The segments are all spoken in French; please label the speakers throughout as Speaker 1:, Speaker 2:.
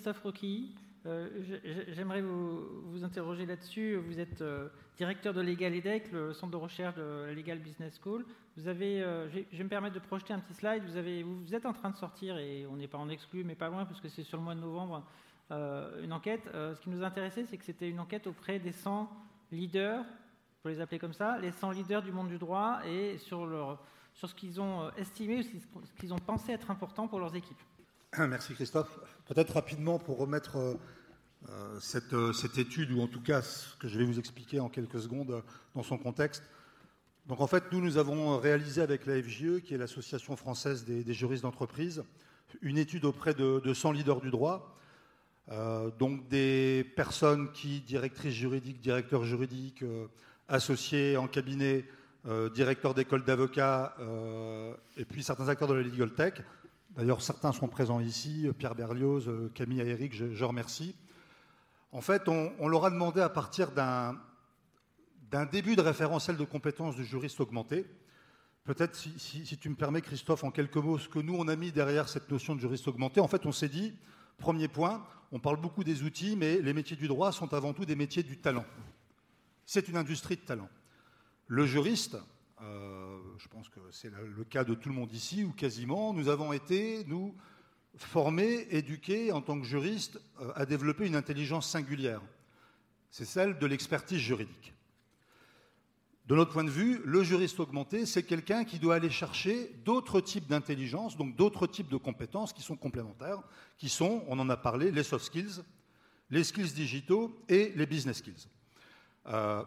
Speaker 1: Christophe Roquilly. J'aimerais vous, interroger là-dessus. Vous êtes directeur de Legal EDEC, le centre de recherche de Legal Business School. Vous avez, je vais me permettre de projeter un petit slide. Vous, vous êtes en train de sortir, et on n'est pas en exclu, mais pas loin, parce que c'est sur le mois de novembre, une enquête. ce qui nous intéressait, c'est que c'était une enquête auprès des 100 leaders pour les appeler comme ça, les 100 leaders du monde du droit et sur, leur, sur ce qu'ils ont euh, estimé, ce qu'ils ont pensé être important pour leurs équipes.
Speaker 2: Merci Christophe. Peut-être rapidement pour remettre euh, euh, cette, cette, étude, ou en tout cas ce que je vais vous expliquer en quelques secondes dans son contexte. Donc en fait, nous, nous avons réalisé avec la FGE, qui est l'Association française des, juristes d'entreprise, une étude auprès de, de 100 leaders du droit, donc des personnes qui, directrices juridiques, directeurs juridiques, associés en cabinet, euh, directeur d'école d'avocats, euh, et puis certains acteurs de la legal tech. D'ailleurs, certains sont présents ici, Pierre Berlioz, euh, Camille et Eric, je, remercie. En fait, on, leur a demandé à partir d'un début de référentiel de compétences du juriste augmenté, peut-être si, si, tu me permets, Christophe, en quelques mots, ce que nous, on a mis derrière cette notion de juriste augmenté. En fait, on s'est dit, premier point, on parle beaucoup des outils, mais les métiers du droit sont avant tout des métiers du talent. C'est une industrie de talent. Le juriste, euh, je pense que c'est le cas de tout le monde ici, ou quasiment, nous avons été, nous, formés, éduqués en tant que juristes euh, à développer une intelligence singulière. C'est celle de l'expertise juridique. De notre point de vue, le juriste augmenté, c'est quelqu'un qui doit aller chercher d'autres types d'intelligence, donc d'autres types de compétences qui sont complémentaires, qui sont, on en a parlé, les soft skills, les skills digitaux et les business skills. Euh,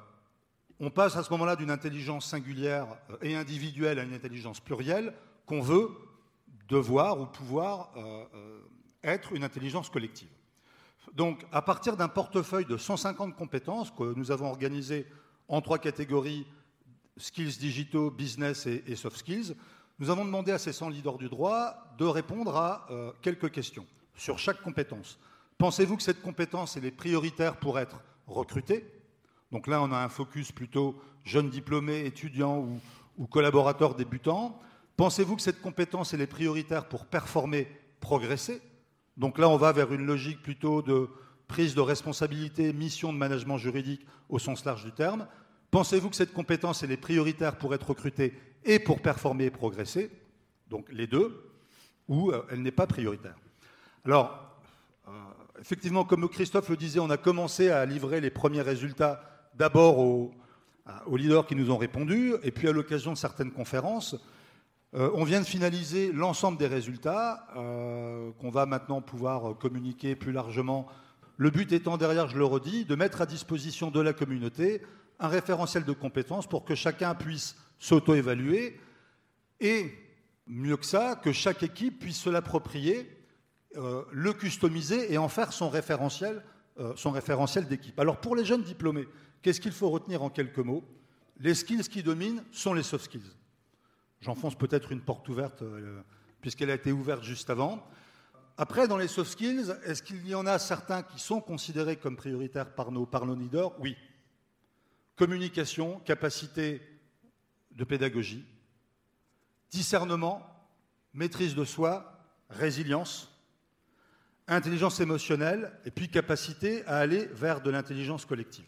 Speaker 2: on passe à ce moment-là d'une intelligence singulière euh, et individuelle à une intelligence plurielle qu'on veut devoir ou pouvoir euh, être une intelligence collective. Donc, à partir d'un portefeuille de 150 compétences que nous avons organisé en trois catégories, skills digitaux, business et, soft skills, nous avons demandé à ces 100 leaders du droit de répondre à quelques questions sur chaque compétence. Pensez-vous que cette compétence est prioritaire pour être recrutée? Donc là, on a un focus plutôt jeune diplômé, étudiant ou, ou collaborateur débutant. Pensez-vous que cette compétence est prioritaire pour performer, progresser? Donc là, on va vers une logique plutôt de prise de responsabilité, mission de management juridique au sens large du terme. Pensez-vous que cette compétence est prioritaire pour être recruté et pour performer et progresser? Donc les deux, ou euh, elle n'est pas prioritaire. Alors, euh, effectivement, comme Christophe le disait, on a commencé à livrer les premiers résultats d'abord aux, leaders qui nous ont répondu, et puis à l'occasion de certaines conférences. Euh, on vient de finaliser l'ensemble des résultats euh, qu'on va maintenant pouvoir communiquer plus largement. Le but étant derrière, je le redis, de mettre à disposition de la communauté un référentiel de compétences pour que chacun puisse s'auto-évaluer et, mieux que ça, que chaque équipe puisse se l'approprier, euh, le customiser et en faire son référentiel, son référentiel d'équipe. Alors pour les jeunes diplômés, Qu'est-ce qu'il faut retenir en quelques mots? Les skills qui dominent sont les soft skills. J'enfonce peut-être une porte ouverte, euh, puisqu'elle a été ouverte juste avant. Après, dans les soft skills, est-ce qu'il y en a certains qui sont considérés comme prioritaires par nos, par leaders? Oui. Communication, capacité de pédagogie, discernement, maîtrise de soi, résilience, intelligence émotionnelle et puis capacité à aller vers de l'intelligence collective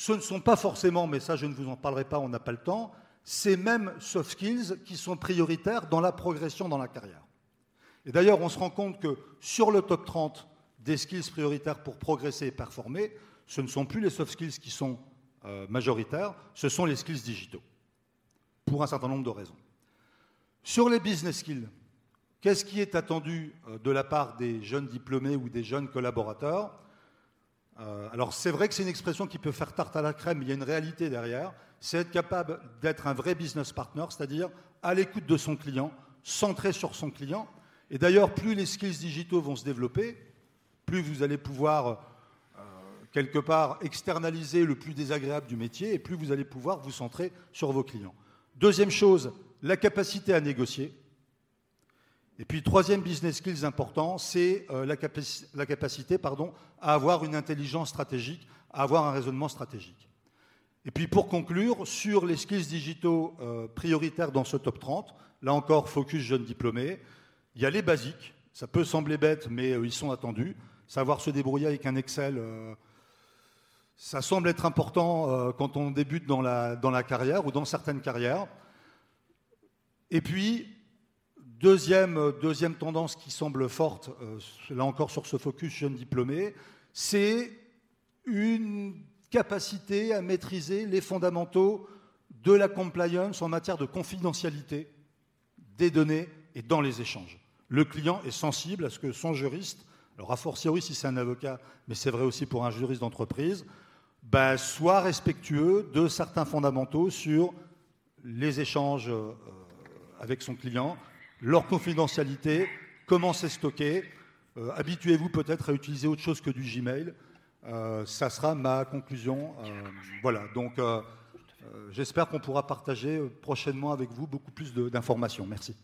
Speaker 2: ce ne sont pas forcément, mais ça je ne vous en parlerai pas, on n'a pas le temps, ces mêmes soft skills qui sont prioritaires dans la progression dans la carrière. Et d'ailleurs, on se rend compte que sur le top 30 des skills prioritaires pour progresser et performer, ce ne sont plus les soft skills qui sont euh, majoritaires, ce sont les skills digitaux, pour un certain nombre de raisons. Sur les business skills, qu'est-ce qui est attendu euh, de la part des jeunes diplômés ou des jeunes collaborateurs? Euh, alors c'est vrai que c'est une expression qui peut faire tarte à la crème, mais il y a une réalité derrière. C'est être capable d'être un vrai business partner, c'est-à-dire à, l'écoute de son client, centré sur son client. Et d'ailleurs, plus les skills digitaux vont se développer, plus vous allez pouvoir euh, quelque part externaliser le plus désagréable du métier, et plus vous allez pouvoir vous centrer sur vos clients. Deuxième chose, la capacité à négocier. Et puis, troisième business skills important, c'est euh, la, capacité pardon, à avoir une intelligence stratégique, à avoir un raisonnement stratégique. Et puis, pour conclure, sur les skills digitaux euh, prioritaires dans ce top 30, là encore, focus jeunes diplômés, il y a les basiques, Ça peut sembler bête, mais ils sont attendus. Savoir se débrouiller avec un Excel, ça semble être important quand on débute dans la, dans la carrière ou dans certaines carrières. Et puis, deuxième, deuxième tendance qui semble forte, là encore sur ce focus jeune diplômé, c'est une capacité à maîtriser les fondamentaux de la compliance en matière de confidentialité des données et dans les échanges. Le client est sensible à ce que son juriste, alors a fortiori si c'est un avocat, mais c'est vrai aussi pour un juriste d'entreprise, bah, soit respectueux de certains fondamentaux sur les échanges euh, avec son client, leur confidentialité, comment c'est stocké. Euh, habituez-vous peut-être à utiliser autre chose que du Gmail. Euh, ça sera ma conclusion. Euh, voilà, donc euh, j'espère qu'on pourra partager prochainement avec vous beaucoup plus d'informations. Merci.